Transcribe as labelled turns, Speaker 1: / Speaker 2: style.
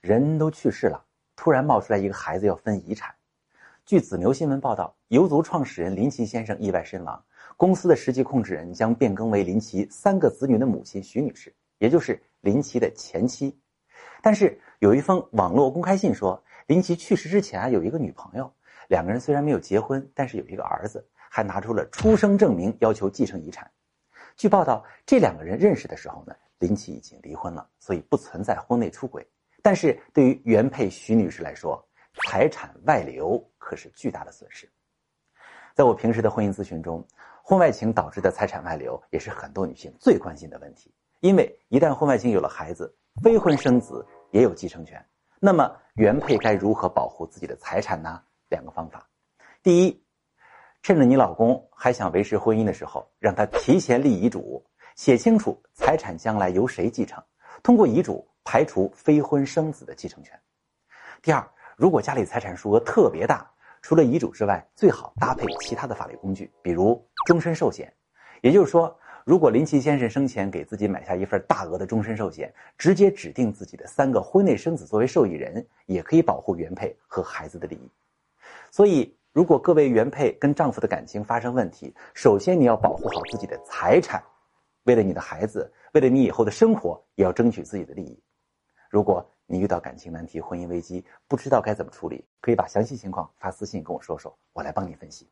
Speaker 1: 人都去世了，突然冒出来一个孩子要分遗产。据子牛新闻报道，游族创始人林奇先生意外身亡，公司的实际控制人将变更为林奇三个子女的母亲徐女士，也就是林奇的前妻。但是有一封网络公开信说，林奇去世之前有一个女朋友，两个人虽然没有结婚，但是有一个儿子，还拿出了出生证明要求继承遗产。据报道，这两个人认识的时候呢，林奇已经离婚了，所以不存在婚内出轨。但是对于原配徐女士来说，财产外流可是巨大的损失。在我平时的婚姻咨询中，婚外情导致的财产外流也是很多女性最关心的问题。因为一旦婚外情有了孩子，非婚生子也有继承权。那么原配该如何保护自己的财产呢？两个方法：第一，趁着你老公还想维持婚姻的时候，让他提前立遗嘱，写清楚财产将来由谁继承，通过遗嘱。排除非婚生子的继承权。第二，如果家里财产数额特别大，除了遗嘱之外，最好搭配其他的法律工具，比如终身寿险。也就是说，如果林奇先生生前给自己买下一份大额的终身寿险，直接指定自己的三个婚内生子作为受益人，也可以保护原配和孩子的利益。所以，如果各位原配跟丈夫的感情发生问题，首先你要保护好自己的财产，为了你的孩子，为了你以后的生活，也要争取自己的利益。如果你遇到感情难题、婚姻危机，不知道该怎么处理，可以把详细情况发私信跟我说说，我来帮你分析。